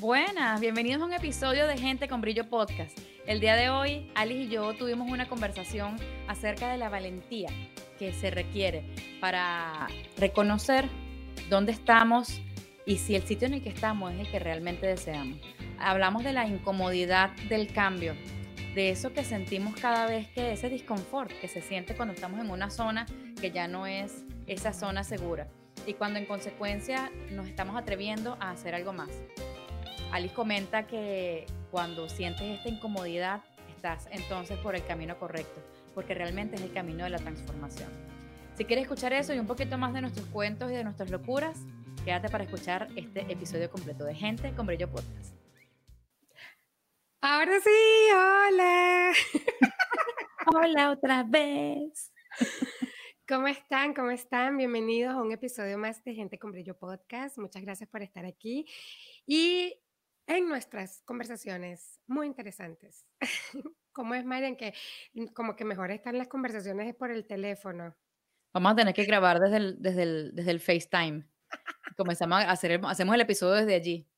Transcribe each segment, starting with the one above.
Buenas, bienvenidos a un episodio de Gente con Brillo Podcast. El día de hoy, Alice y yo tuvimos una conversación acerca de la valentía que se requiere para reconocer dónde estamos y si el sitio en el que estamos es el que realmente deseamos. Hablamos de la incomodidad del cambio, de eso que sentimos cada vez que ese disconfort que se siente cuando estamos en una zona que ya no es esa zona segura y cuando en consecuencia nos estamos atreviendo a hacer algo más. Alice comenta que cuando sientes esta incomodidad, estás entonces por el camino correcto, porque realmente es el camino de la transformación. Si quieres escuchar eso y un poquito más de nuestros cuentos y de nuestras locuras, quédate para escuchar este episodio completo de Gente con Brillo Podcast. Ahora sí, hola. hola otra vez. ¿Cómo están? ¿Cómo están? Bienvenidos a un episodio más de Gente con Brillo Podcast. Muchas gracias por estar aquí. Y en nuestras conversaciones muy interesantes. ¿Cómo es, Marian, que como que mejor están las conversaciones por el teléfono? Vamos a tener que grabar desde el, desde el, desde el FaceTime. Comenzamos a hacer, hacemos el episodio desde allí.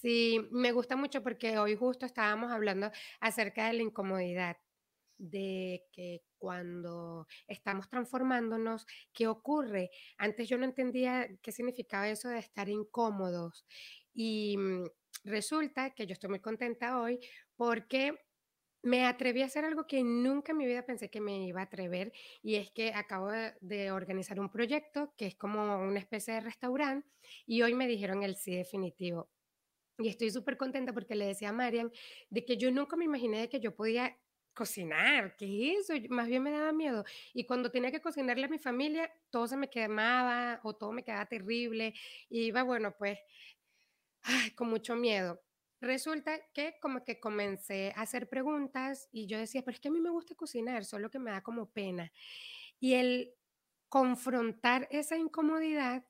Sí, me gusta mucho porque hoy justo estábamos hablando acerca de la incomodidad, de que cuando estamos transformándonos, ¿qué ocurre? Antes yo no entendía qué significaba eso de estar incómodos y mm, resulta que yo estoy muy contenta hoy porque me atreví a hacer algo que nunca en mi vida pensé que me iba a atrever y es que acabo de, organizar un proyecto que es como una especie de restaurante y hoy me dijeron el sí definitivo. Y estoy súper contenta porque le decía a Marian de que yo nunca me imaginé de que yo podía cocinar, ¿qué es eso? Más bien me daba miedo. Y cuando tenía que cocinarle a mi familia, todo se me quemaba o todo me quedaba terrible. Y iba, bueno, pues con mucho miedo. Resulta que como que comencé a hacer preguntas y yo decía, pero es que a mí me gusta cocinar, solo que me da como pena. Y el confrontar esa incomodidad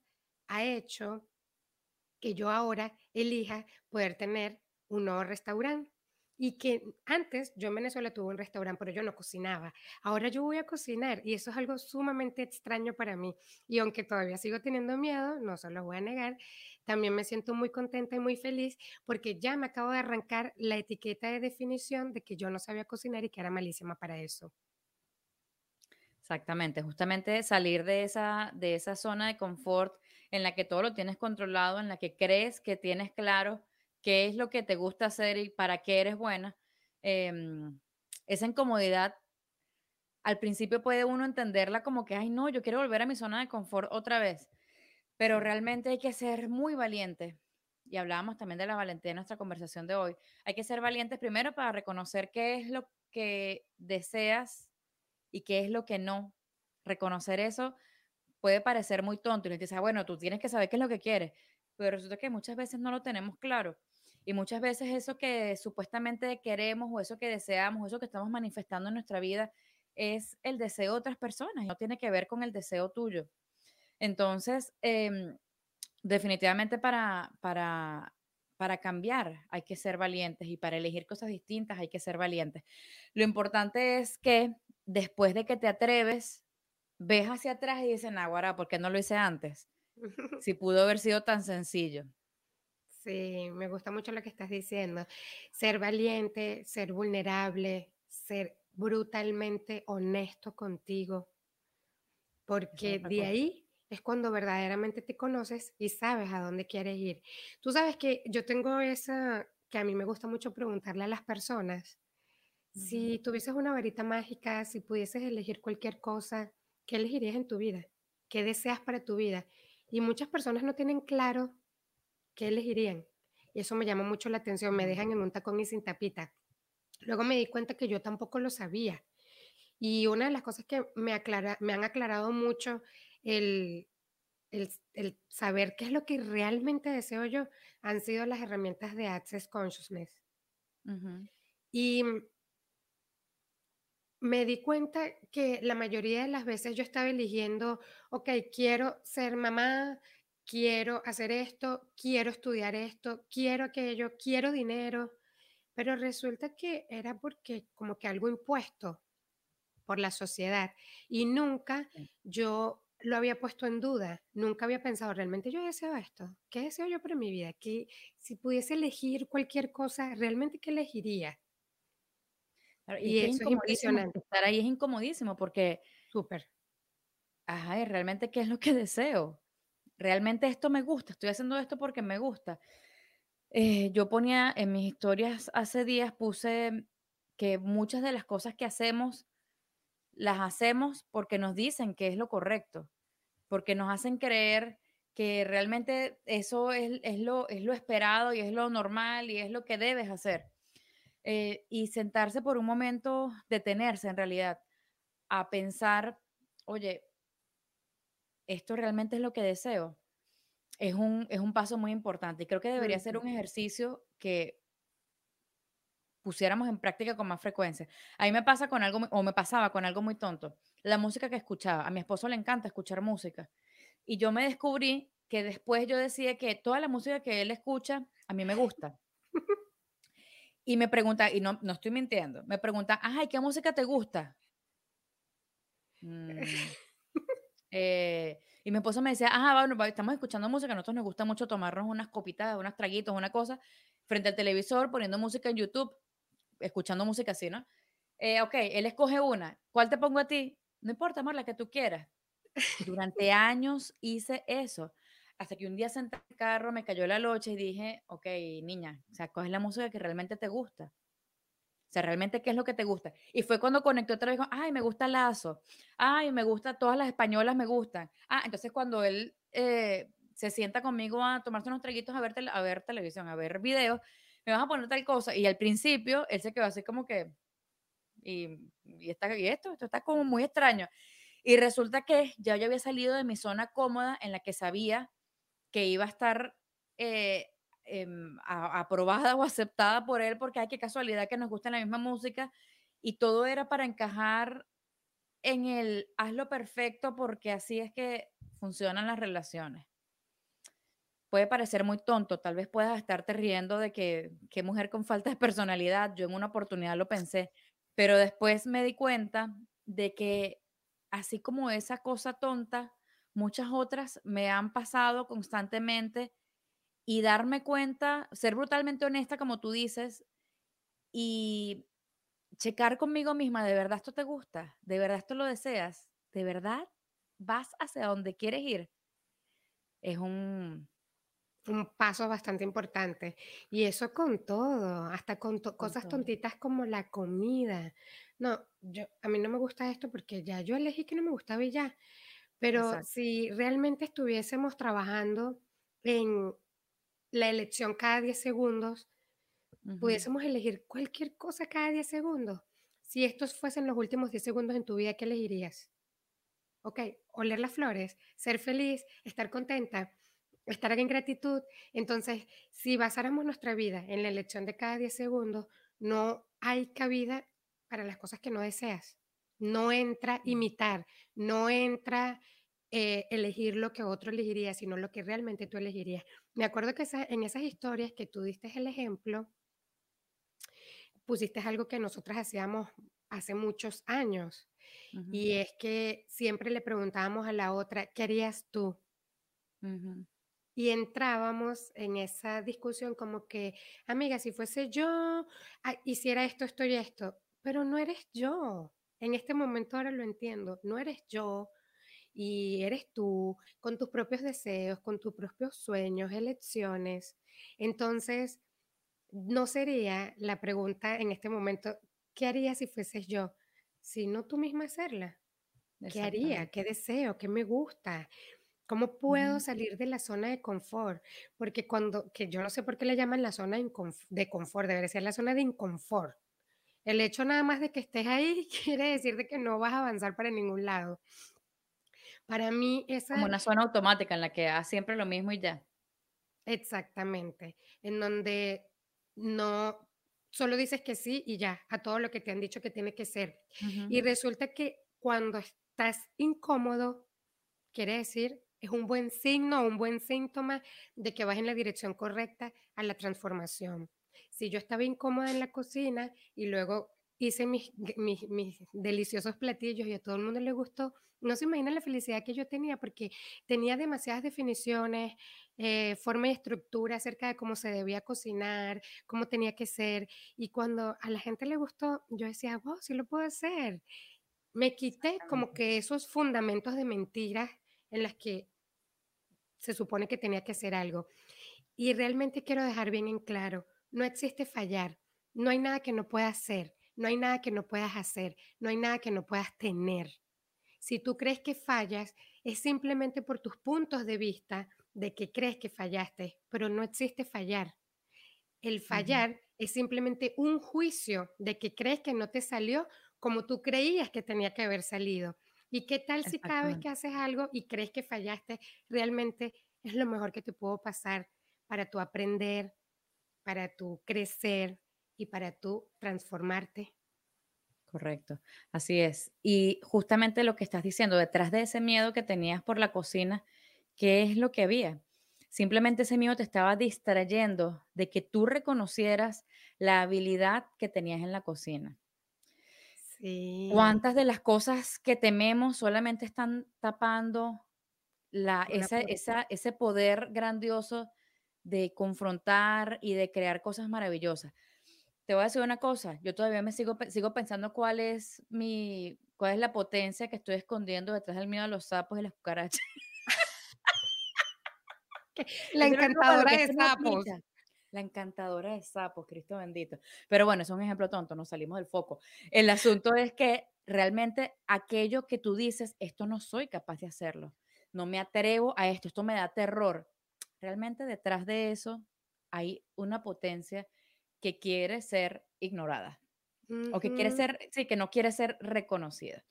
ha hecho que yo ahora elija poder tener un nuevo restaurante y que antes yo en Venezuela tuve un restaurante, pero yo no cocinaba. Ahora yo voy a cocinar y eso es algo sumamente extraño para mí. Y aunque todavía sigo teniendo miedo, no se lo voy a negar, también me siento muy contenta y muy feliz porque ya me acabo de arrancar la etiqueta de definición de que yo no sabía cocinar y que era malísima para eso. Exactamente, justamente salir de esa, de esa zona de confort en la que todo lo tienes controlado, en la que crees que tienes claro qué es lo que te gusta hacer y para qué eres buena, em, esa incomodidad al principio puede uno entenderla como que, ay, no, yo quiero volver a mi zona de confort otra vez, pero realmente hay que ser muy valiente. Y hablábamos también de la valentía en nuestra conversación de hoy. Hay que ser valientes primero para reconocer qué es lo que deseas y qué es lo que no. Reconocer eso puede parecer muy tonto y le dices, ah, bueno, tú tienes que saber qué es lo que quieres, pero resulta que muchas veces no lo tenemos claro. Y muchas veces eso que supuestamente queremos o eso que deseamos o eso que estamos manifestando en nuestra vida es el deseo de otras personas y no tiene que ver con el deseo tuyo. Entonces, em, definitivamente para, para, para cambiar hay que ser valientes y para elegir cosas distintas hay que ser valientes. Lo importante es que después de que te atreves, ves hacia atrás y dices, Naguará, ¿por qué no lo hice antes? Si pudo haber sido tan sencillo. Sí, me gusta mucho lo que estás diciendo. Ser valiente, ser vulnerable, ser brutalmente honesto contigo, porque de ahí es cuando verdaderamente te conoces y sabes a dónde quieres ir. Tú sabes que yo tengo esa, que a mí me gusta mucho preguntarle a las personas, si tuvieses una varita mágica, si pudieses elegir cualquier cosa, ¿qué elegirías en tu vida? ¿Qué deseas para tu vida? Y muchas personas no tienen claro ¿qué elegirían? Y eso me llama mucho la atención, me dejan en un tacón y sin tapita. Luego me di cuenta que yo tampoco lo sabía. Y una de las cosas que me, aclara, me han aclarado mucho el, el, saber qué es lo que realmente deseo yo han sido las herramientas de Access Consciousness. Y me di cuenta que la mayoría de las veces yo estaba eligiendo, ok, quiero ser mamá, quiero hacer esto, quiero estudiar esto, quiero aquello, quiero dinero, pero resulta que era porque como que algo impuesto por la sociedad y nunca yo lo había puesto en duda, nunca había pensado, realmente yo deseo esto, ¿qué deseo yo para mi vida? Que si pudiese elegir cualquier cosa, ¿realmente qué elegiría? y, eso es impresionante. Estar ahí es incomodísimo porque... Súper. Ajá, realmente qué es lo que deseo? ¿Realmente esto me gusta? Estoy haciendo esto porque me gusta. Eh, yo ponía en mis historias hace días, puse que muchas de las cosas que hacemos, las hacemos porque nos dicen que es lo correcto, porque nos hacen creer que realmente eso es, lo, es lo esperado y es lo normal y es lo que debes hacer. Eh, y sentarse por un momento, detenerse en realidad, a pensar, oye, ¿esto realmente es lo que deseo? Es un, es un paso muy importante y creo que debería ser un ejercicio que pusiéramos en práctica con más frecuencia. A mí me pasa con algo, o me pasaba con algo muy tonto, la música que escuchaba. A mi esposo le encanta escuchar música. Y yo me descubrí que después yo decía que toda la música que él escucha, a mí me gusta. Y me pregunta, y no, no estoy mintiendo, me pregunta, ay, ¿qué música te gusta? Mm, eh, y mi esposo me decía, ajá, bueno, estamos escuchando música, a nosotros nos gusta mucho tomarnos unas copitas, unas traguitos, una cosa, frente al televisor, poniendo música en YouTube, escuchando música así, ¿no? Eh, ok, él escoge una. ¿Cuál te pongo a ti? No importa, amor, la que tú quieras. Durante años hice eso. Hasta que un día senté en el carro, me cayó la noche y dije, ok, niña, o sea, coge la música que realmente te gusta. O sea, realmente qué es lo que te gusta. Y fue cuando conectó otra vez, ay, me gusta Lazo, ay, me gusta, todas las españolas me gustan. Ah, entonces cuando él eh, se sienta conmigo a tomarse unos traguitos a ver, a ver televisión, a ver videos, me vas a poner tal cosa. Y al principio él se quedó así como que, y, y, está, y esto, esto está como muy extraño. Y resulta que ya yo había salido de mi zona cómoda en la que sabía que iba a estar eh, em, aprobada o aceptada por él, porque hay que casualidad que nos gusta la misma música, y todo era para encajar en el hazlo perfecto, porque así es que funcionan las relaciones. Puede parecer muy tonto, tal vez puedas estarte riendo de que qué mujer con falta de personalidad, yo en una oportunidad lo pensé, pero después me di cuenta de que así como esa cosa tonta, muchas otras me han pasado constantemente y darme cuenta, ser brutalmente honesta como tú dices y checar conmigo misma, ¿de verdad esto te gusta? ¿De verdad esto lo deseas? ¿De verdad vas hacia donde quieres ir? Es un... Un paso bastante importante. Y eso con todo, hasta con, cosas tontitas como la comida. No, yo, a mí no me gusta esto porque ya yo elegí que no me gustaba y ya. Pero si realmente estuviésemos trabajando en la elección cada 10 segundos, pudiésemos elegir cualquier cosa cada 10 segundos. Si estos fuesen los últimos 10 segundos en tu vida, ¿qué elegirías? Ok, oler las flores, ser feliz, estar contenta, estar en gratitud. Entonces, si basáramos nuestra vida en la elección de cada 10 segundos, no hay cabida para las cosas que no deseas. No entra imitar, no entra eh, elegir lo que otro elegiría, sino lo que realmente tú elegirías. Me acuerdo que en esas historias que tú diste el ejemplo, pusiste algo que nosotras hacíamos hace muchos años. Y es que siempre le preguntábamos a la otra, ¿qué harías tú? Y entrábamos en esa discusión como que, amiga, si fuese yo, ah, hiciera esto, esto y esto, pero no eres yo. En este momento ahora lo entiendo, no eres yo y eres tú con tus propios deseos, con tus propios sueños, elecciones. Entonces, no sería la pregunta en este momento, ¿qué haría si fueses yo? Sino tú misma hacerla. ¿Qué haría? ¿Qué deseo? ¿Qué me gusta? ¿Cómo puedo salir de la zona de confort? Porque cuando, que yo no sé por qué le llaman la zona de confort, debería ser la zona de inconfort. El hecho nada más de que estés ahí quiere decir de que no vas a avanzar para ningún lado. Para mí esa... Como una zona automática en la que haces siempre lo mismo y ya. Exactamente, en donde no solo dices que sí y ya, a todo lo que te han dicho que tiene que ser. Y resulta que cuando estás incómodo, quiere decir, es un buen signo, un buen síntoma de que vas en la dirección correcta a la transformación. Si yo estaba incómoda en la cocina y luego hice mis, mis, deliciosos platillos y a todo el mundo le gustó, no se imaginan la felicidad que yo tenía porque tenía demasiadas definiciones, eh, forma y estructura acerca de cómo se debía cocinar, cómo tenía que ser. Y cuando a la gente le gustó, yo decía, wow, sí lo puedo hacer. Me quité como que esos fundamentos de mentiras en las que se supone que tenía que hacer algo. Y realmente quiero dejar bien en claro, no existe fallar, no hay nada que no puedas hacer, no hay nada que no puedas hacer, no hay nada que no puedas tener. Si tú crees que fallas, es simplemente por tus puntos de vista de que crees que fallaste, pero no existe fallar. El fallar es simplemente un juicio de que crees que no te salió como tú creías que tenía que haber salido. ¿Y qué tal si cada vez que haces algo y crees que fallaste, realmente es lo mejor que te puedo pasar para tu aprender, para tu crecer y para tu transformarte? Correcto, así es. Y justamente lo que estás diciendo, detrás de ese miedo que tenías por la cocina, ¿qué es lo que había? Simplemente ese miedo te estaba distrayendo de que tú reconocieras la habilidad que tenías en la cocina. Sí. ¿Cuántas de las cosas que tememos solamente están tapando la, ese poder grandioso de confrontar y de crear cosas maravillosas? Te voy a decir una cosa, yo todavía me sigo, sigo pensando cuál es mi, cuál es la potencia que estoy escondiendo detrás del miedo a los sapos y las cucarachas. La encantadora de sapos. La encantadora de sapos, Cristo bendito. Pero bueno, es un ejemplo tonto, nos salimos del foco. El asunto es que realmente aquello que tú dices, esto no soy capaz de hacerlo, no me atrevo a esto, esto me da terror. Realmente detrás de eso hay una potencia que quiere ser ignorada o que quiere ser, sí, que no quiere ser reconocida.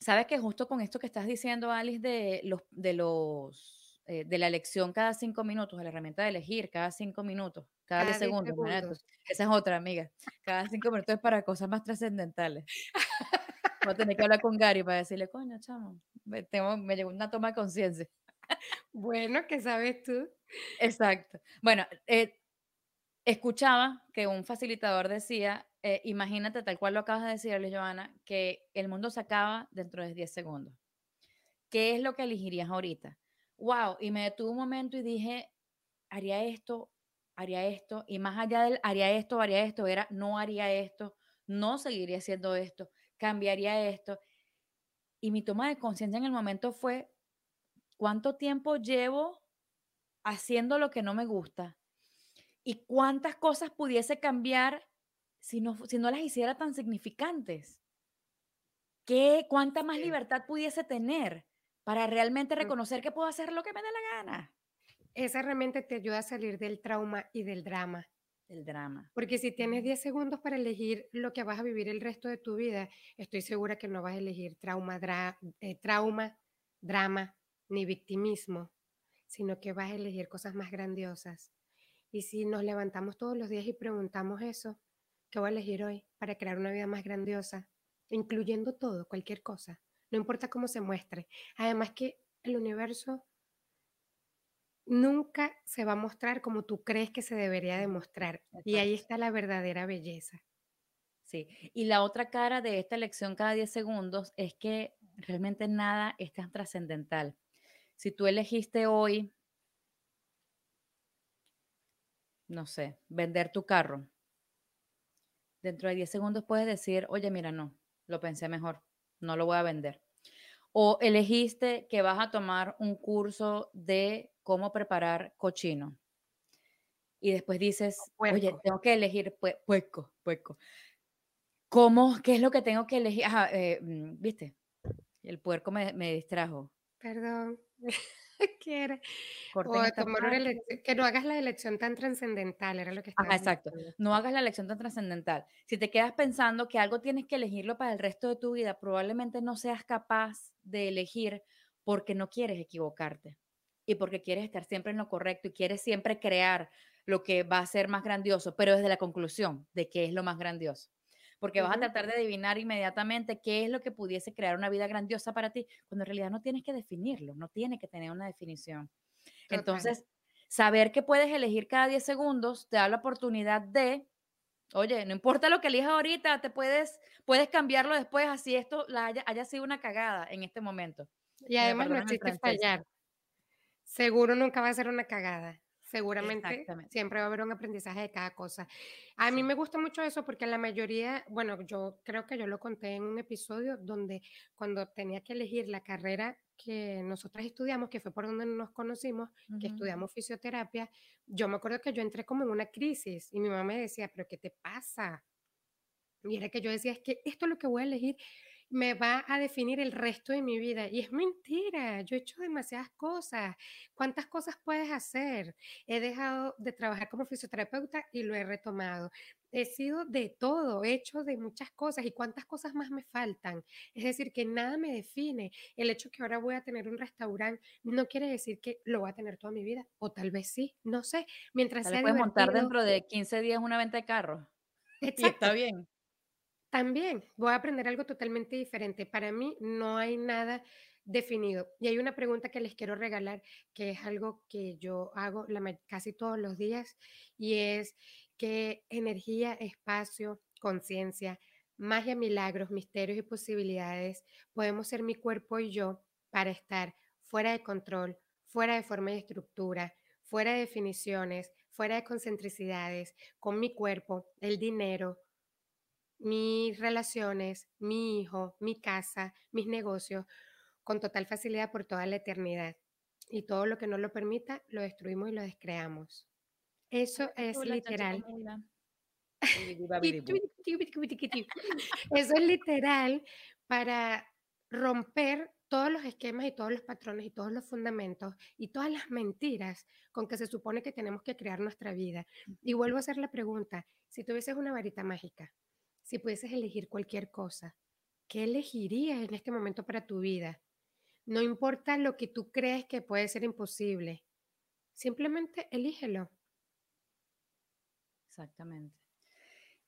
Sabes que justo con esto que estás diciendo, Alice, de los, de los, eh, de la elección cada cinco minutos, de la herramienta de elegir cada cinco minutos, cada, diez segundos, esa es otra, amiga. Cada cinco minutos es para cosas más trascendentales. Voy a tener que hablar con Gary para decirle, coño, chamo, me, tengo, me llegó una toma de conciencia. Bueno, ¿qué sabes tú? Exacto. Bueno, eh, escuchaba que un facilitador decía eh, imagínate, tal cual lo acabas de decirle, Joana, que el mundo se acaba dentro de 10 segundos. ¿Qué es lo que elegirías ahorita? Wow, y me detuve un momento y dije, haría esto, haría esto, y más allá del haría esto, haría esto, era no haría esto, no seguiría haciendo esto, cambiaría esto. Y mi toma de conciencia en el momento fue, ¿cuánto tiempo llevo haciendo lo que no me gusta? ¿Y cuántas cosas pudiese cambiar si no, si no las hiciera tan significantes? ¿Qué, ¿Cuánta más libertad pudiese tener para realmente reconocer que puedo hacer lo que me dé la gana? Esa herramienta te ayuda a salir del trauma y del drama. Del drama. Porque si tienes 10 segundos para elegir lo que vas a vivir el resto de tu vida, estoy segura que no vas a elegir trauma, eh, trauma drama ni victimismo, sino que vas a elegir cosas más grandiosas. Y si nos levantamos todos los días y preguntamos eso, ¿Qué voy a elegir hoy para crear una vida más grandiosa? Incluyendo todo, cualquier cosa. No importa cómo se muestre. Además que el universo nunca se va a mostrar como tú crees que se debería demostrar. Y ahí está la verdadera belleza. Sí, y la otra cara de esta lección cada 10 segundos es que realmente nada es tan trascendental. Si tú elegiste hoy, no sé, vender tu carro, dentro de 10 segundos puedes decir, oye, mira, no, lo pensé mejor, no lo voy a vender. O elegiste que vas a tomar un curso de cómo preparar cochino. Y después dices, oye, tengo que elegir pueco, puerco. ¿Cómo? ¿Qué es lo que tengo que elegir? Ajá, eh, mm, viste, el puerco me, me distrajo. Perdón. quiere. que no hagas la elección tan trascendental, era lo que estaba exacto. No hagas la elección tan trascendental. Si te quedas pensando que algo tienes que elegirlo para el resto de tu vida, probablemente no seas capaz de elegir porque no quieres equivocarte y porque quieres estar siempre en lo correcto y quieres siempre crear lo que va a ser más grandioso, pero desde la conclusión de qué es lo más grandioso. Porque vas a tratar de adivinar inmediatamente qué es lo que pudiese crear una vida grandiosa para ti, cuando en realidad no tienes que definirlo, no tiene que tener una definición. Entonces, saber que puedes elegir cada 10 segundos te da la oportunidad de, oye, no importa lo que elijas ahorita, te puedes, puedes cambiarlo después, así esto haya, haya sido una cagada en este momento. Y además no existe fallar. Seguro nunca va a ser una cagada. Seguramente siempre va a haber un aprendizaje de cada cosa. A mí me gusta mucho eso porque la mayoría, bueno, yo creo que yo lo conté en un episodio donde cuando tenía que elegir la carrera que nosotras estudiamos, que fue por donde nos conocimos, que estudiamos fisioterapia, yo me acuerdo que yo entré como en una crisis y mi mamá me decía, pero ¿qué te pasa? Y era que yo decía, es que esto es lo que voy a elegir me va a definir el resto de mi vida. Y es mentira, yo he hecho demasiadas cosas. ¿Cuántas cosas puedes hacer? He dejado de trabajar como fisioterapeuta y lo he retomado. He sido de todo, he hecho de muchas cosas y cuántas cosas más me faltan. Es decir, que nada me define. El hecho que ahora voy a tener un restaurante no quiere decir que lo voy a tener toda mi vida, o tal vez sí, no sé. Mientras sea puedes montar dentro de 15 días una venta de carro. Y está bien. También voy a aprender algo totalmente diferente. Para mí no hay nada definido. Y hay una pregunta que les quiero regalar, que es algo que yo hago casi todos los días, y es qué energía, espacio, conciencia, magia, milagros, misterios y posibilidades podemos ser mi cuerpo y yo para estar fuera de control, fuera de forma y estructura, fuera de definiciones, fuera de concentricidades, con mi cuerpo, el dinero, mis relaciones, mi hijo, mi casa, mis negocios, con total facilidad por toda la eternidad. Y todo lo que no lo permita, lo destruimos y lo descreamos. Eso es literal. Eso es literal para romper todos los esquemas y todos los patrones y todos los fundamentos y todas las mentiras con que se supone que tenemos que crear nuestra vida. Y vuelvo a hacer la pregunta, si tuvieses una varita mágica, si pudieses elegir cualquier cosa, ¿qué elegirías en este momento para tu vida? No importa lo que tú crees que puede ser imposible, simplemente elígelo. Exactamente.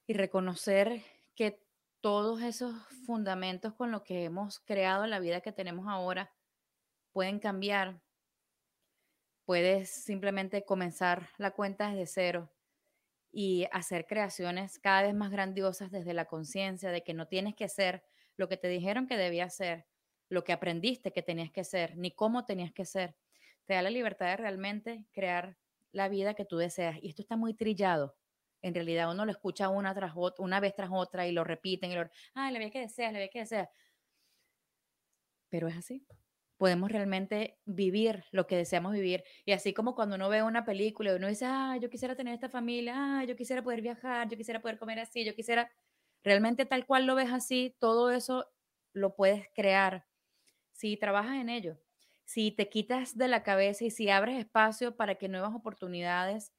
Y reconocer que todos esos fundamentos con los que hemos creado la vida que tenemos ahora pueden cambiar. Puedes simplemente comenzar la cuenta desde cero y hacer creaciones cada vez más grandiosas desde la conciencia de que no tienes que ser lo que te dijeron que debías ser, lo que aprendiste que tenías que ser, ni cómo tenías que ser. Te da la libertad de realmente crear la vida que tú deseas. Y esto está muy trillado. En realidad uno lo escucha una, tras otra, una vez tras otra y lo repiten y lo, ah, la vida que deseas, la vida que deseas. Pero es así podemos realmente vivir lo que deseamos vivir. Y así como cuando uno ve una película y uno dice, ah, yo quisiera tener esta familia, ah, yo quisiera poder viajar, yo quisiera poder comer así, yo quisiera, realmente tal cual lo ves así, todo eso lo puedes crear si trabajas en ello, si te quitas de la cabeza y si abres espacio para que nuevas oportunidades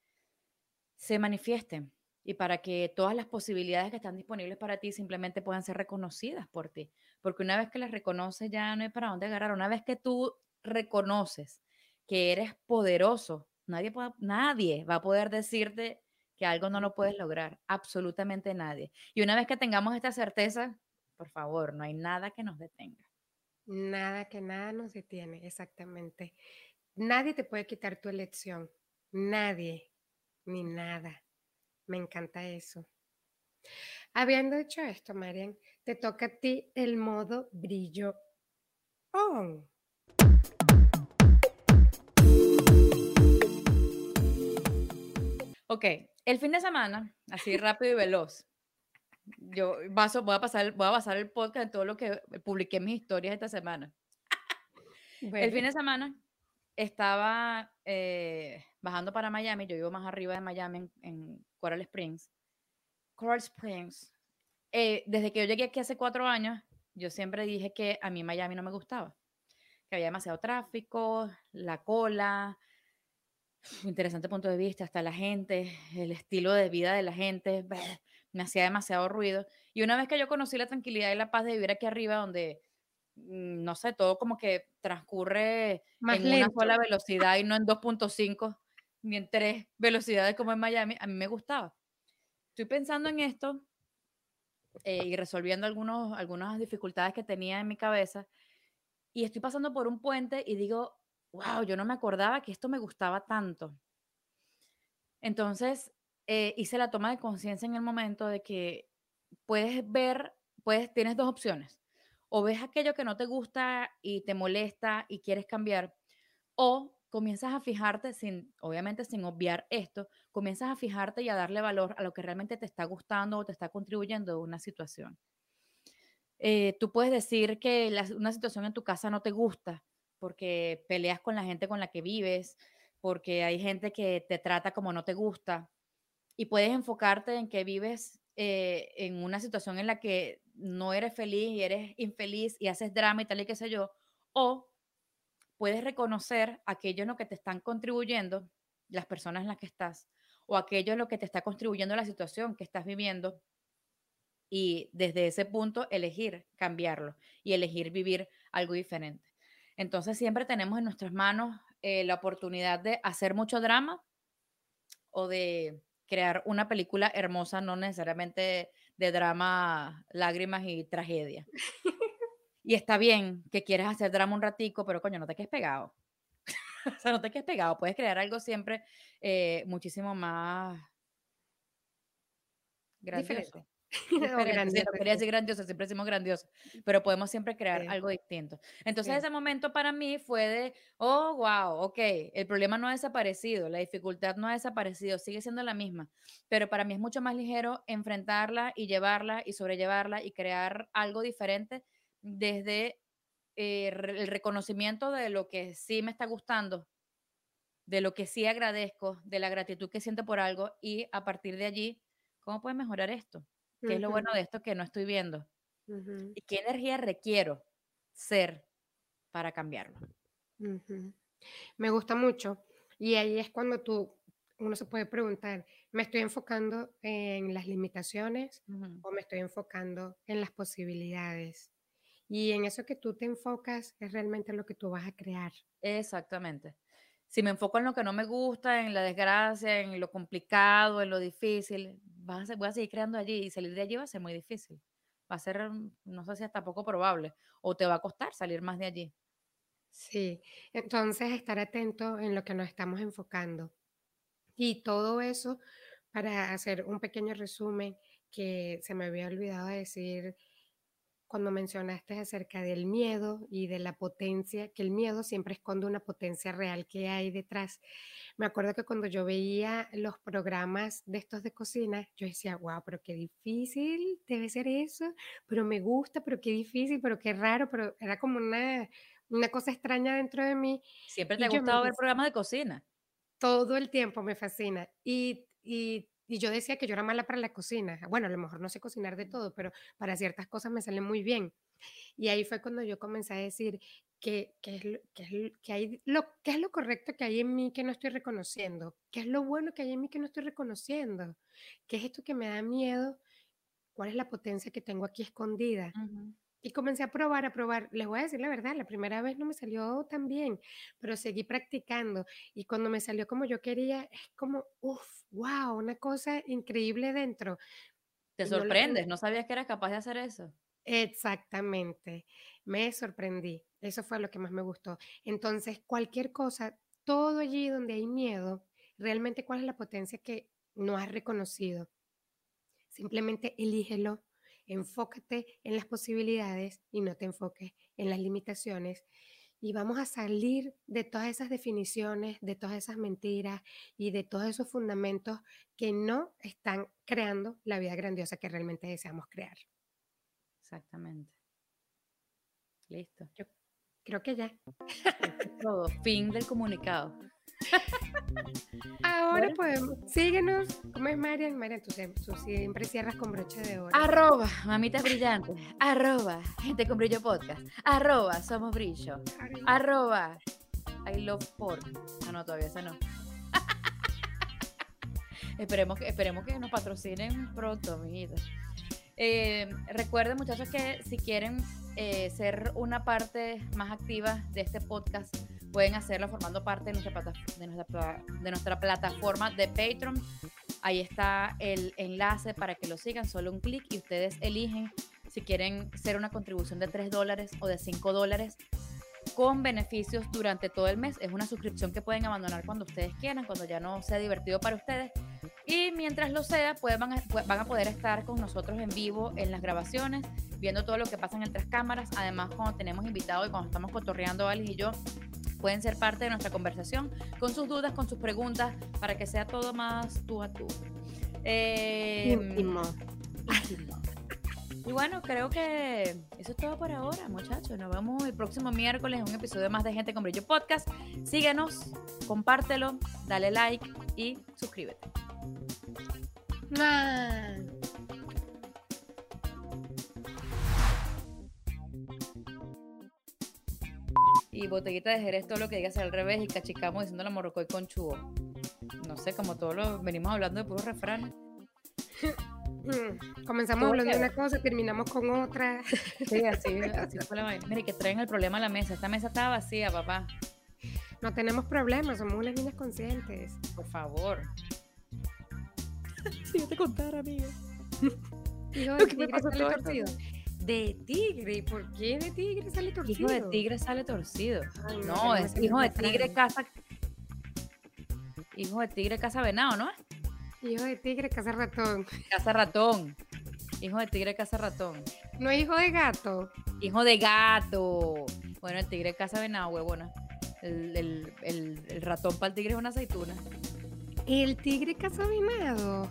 se manifiesten y para que todas las posibilidades que están disponibles para ti simplemente puedan ser reconocidas por ti. Porque una vez que las reconoces ya no hay para dónde agarrar. Una vez que tú reconoces que eres poderoso, nadie, nadie va a poder decirte que algo no lo puedes lograr. Absolutamente nadie. Y una vez que tengamos esta certeza, por favor, no hay nada que nos detenga. Nada que nada nos detiene, exactamente. Nadie te puede quitar tu elección. Nadie, ni nada. Me encanta eso. Habiendo hecho esto, Marian, te toca a ti el modo brillo on. Ok, el fin de semana, así rápido y veloz. Yo voy a pasar, voy a pasar el podcast en todo lo que publiqué en mis historias esta semana. El fin de semana estaba eh, bajando para Miami, yo vivo más arriba de Miami, en, Coral Springs. Coral Springs. Eh, desde que yo llegué aquí hace cuatro años, yo siempre dije que a mí Miami no me gustaba, que había demasiado tráfico, la cola, interesante punto de vista, hasta la gente, el estilo de vida de la gente, me hacía demasiado ruido. Y una vez que yo conocí la tranquilidad y la paz de vivir aquí arriba, donde Mm, no sé, todo como que transcurre en una sola velocidad y no en 2.5. ni en tres velocidades como en Miami, a mí me gustaba. Estoy pensando en esto eh, y resolviendo algunos, algunas dificultades que tenía en mi cabeza y estoy pasando por un puente y digo, wow, yo no me acordaba que esto me gustaba tanto. Entonces, eh, hice la toma de conciencia en el momento de que puedes ver, puedes, tienes dos opciones. O ves aquello que no te gusta y te molesta y quieres cambiar, o comienzas a fijarte, sin, obviamente sin obviar esto, comienzas a fijarte y a darle valor a lo que realmente te está gustando o te está contribuyendo a una situación. Eh, tú puedes decir que una situación en tu casa no te gusta porque peleas con la gente con la que vives, porque hay gente que te trata como no te gusta y puedes enfocarte en que vives eh, en una situación en la que no eres feliz y eres infeliz y haces drama y tal y qué sé yo, o puedes reconocer aquello en lo que te están contribuyendo las personas en las que estás o aquello en lo que te está contribuyendo la situación que estás viviendo y desde ese punto elegir cambiarlo y elegir vivir algo diferente. Entonces siempre tenemos en nuestras manos eh, la oportunidad de hacer mucho drama o de crear una película hermosa, no necesariamente de drama, lágrimas y tragedia. y está bien que quieras hacer drama un ratico, pero coño, no te quedes pegado. o sea, no te quedes pegado. Puedes crear algo siempre eh, muchísimo más grandioso. grandioso. quería decir grandioso, siempre decimos grandioso, pero podemos siempre crear algo distinto. Entonces ese momento para mí fue de, oh, wow, ok, el problema no ha desaparecido, la dificultad no ha desaparecido, sigue siendo la misma, pero para mí es mucho más ligero enfrentarla y llevarla y sobrellevarla y crear algo diferente desde eh, el reconocimiento de lo que sí me está gustando, de lo que sí agradezco, de la gratitud que siento por algo y a partir de allí, ¿cómo puedo mejorar esto? ¿Qué es lo bueno de esto que no estoy viendo? ¿Y qué energía requiero ser para cambiarlo? Me gusta mucho. Y ahí es cuando tú, uno se puede preguntar, ¿me estoy enfocando en las limitaciones o me estoy enfocando en las posibilidades? Y en eso que tú te enfocas es realmente lo que tú vas a crear. Exactamente. Si me enfoco en lo que no me gusta, en la desgracia, en lo complicado, en lo difícil, voy a seguir creando allí y salir de allí va a ser muy difícil. Va a ser, mm, no sé si hasta poco probable, o te va a costar salir más de allí. Sí, entonces estar atento en lo que nos estamos enfocando. Y todo eso, para hacer un pequeño resumen que se me había olvidado decir cuando mencionaste acerca del miedo y de la potencia, que el miedo siempre esconde una potencia real que hay detrás. Me acuerdo que cuando yo veía los programas de estos de cocina, yo decía, wow, pero qué difícil debe ser eso, pero me gusta, pero qué difícil, pero qué raro, pero era como una, una cosa extraña dentro de mí. Siempre te ha gustado ver programas de cocina. Todo el tiempo me fascina. Y, y y yo decía que yo era mala para la cocina. Bueno, a lo mejor no sé cocinar de todo, pero para ciertas cosas me salen muy bien. Y ahí fue cuando yo comencé a decir que, que, es, lo, que, es, que, hay, lo, que es lo correcto que hay en mí que no estoy reconociendo, qué es lo bueno que hay en mí que no estoy reconociendo, qué es esto que me da miedo, cuál es la potencia que tengo aquí escondida. Y comencé a probar, a probar. Les voy a decir la verdad, la primera vez no me salió tan bien, pero seguí practicando. Y cuando me salió como yo quería, es como, uff, wow, una cosa increíble dentro. Te sorprendes, no, sabías que eras capaz de hacer eso. Exactamente, me sorprendí. Eso fue lo que más me gustó. Entonces, cualquier cosa, todo allí donde hay miedo, realmente cuál es la potencia que no has reconocido. Simplemente elígelo enfócate en las posibilidades y no te enfoques en las limitaciones. Y vamos a salir de todas esas definiciones, de todas esas mentiras y de todos esos fundamentos que no están creando la vida grandiosa que realmente deseamos crear. Exactamente. Listo. Yo creo que ya. Todo. Fin del comunicado. Ahora podemos. Síguenos. ¿Cómo es Marian? Marian, tú, siempre cierras con broche de oro. Arroba, mamitas brillantes. Arroba, gente con brillo podcast. Arroba, somos brillo. Arroba, I love pork. No, no, todavía esa no. esperemos, que, esperemos que nos patrocinen pronto, mi Eh, recuerden, muchachos, que si quieren eh, ser una parte más activa de este podcast, pueden hacerlo formando parte de nuestra, de nuestra, de nuestra plataforma de Patreon. Ahí está el enlace para que lo sigan, solo un clic y ustedes eligen si quieren hacer una contribución de 3 dólares o de 5 dólares con beneficios durante todo el mes. Es una suscripción que pueden abandonar cuando ustedes quieran, cuando ya no sea divertido para ustedes. Y mientras lo sea, pues van, a, poder estar con nosotros en vivo en las grabaciones, viendo todo lo que pasa en el cámaras. Además, cuando tenemos invitados y cuando estamos cotorreando Ali y yo, pueden ser parte de nuestra conversación con sus dudas, con sus preguntas, para que sea todo más tú a tú. Eh, y bueno, creo que eso es todo por ahora, muchachos. Nos vemos el próximo miércoles en un episodio más de Gente con Brillo Podcast. Síguenos, compártelo, dale like y suscríbete. Y botellita de Jerez, todo lo que digas al revés, y cachicamos diciendo la morrocoy con chubo. No sé, como todos lo venimos hablando de puros refranes. Mm, comenzamos hablando de una cosa, terminamos con otra. Sí, así, así fue la vaina. Mire, que traen el problema a la mesa. Esta mesa estaba vacía, papá. No tenemos problemas, somos unas niñas conscientes. Por favor. si yo te contara, amiga. Hijo de tigre sale torcido. De tigre, ¿por qué de tigre sale torcido? Hijo de tigre sale torcido. no, es hijo de tigre casa. Hijo de tigre casa venado, ¿no? Hijo de tigre casa ratón. Casa ratón. Hijo de tigre casa ratón. No hijo de gato. Hijo de gato. Bueno, el tigre casa venado, huevona. El, el, el, el ratón para el tigre es una aceituna. ¿El tigre caza venado?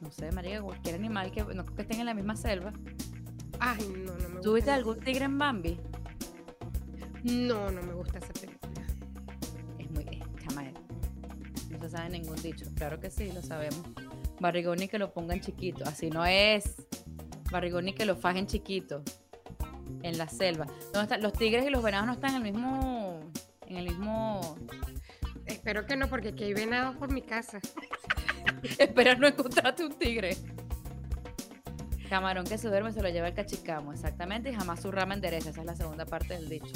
No sé, María, cualquier animal que no que estén en la misma selva. Ay, no, no me gusta. ¿Tuviste algún tigre en Bambi? No, no me gusta esa película. Es muy. Es, No se sabe ningún dicho. Claro que sí, lo sabemos. Barrigón y que lo pongan chiquito. Así no es. Barrigón y que lo fajen chiquito. En la selva. ¿Dónde están? Los tigres y los venados no están en el mismo. En el mismo Espero que no, porque aquí hay venados por mi casa. Espera no encontrarte un tigre. Camarón que se duerme se lo lleva el cachicamo, exactamente, y jamás su rama endereza. Esa es la segunda parte del dicho.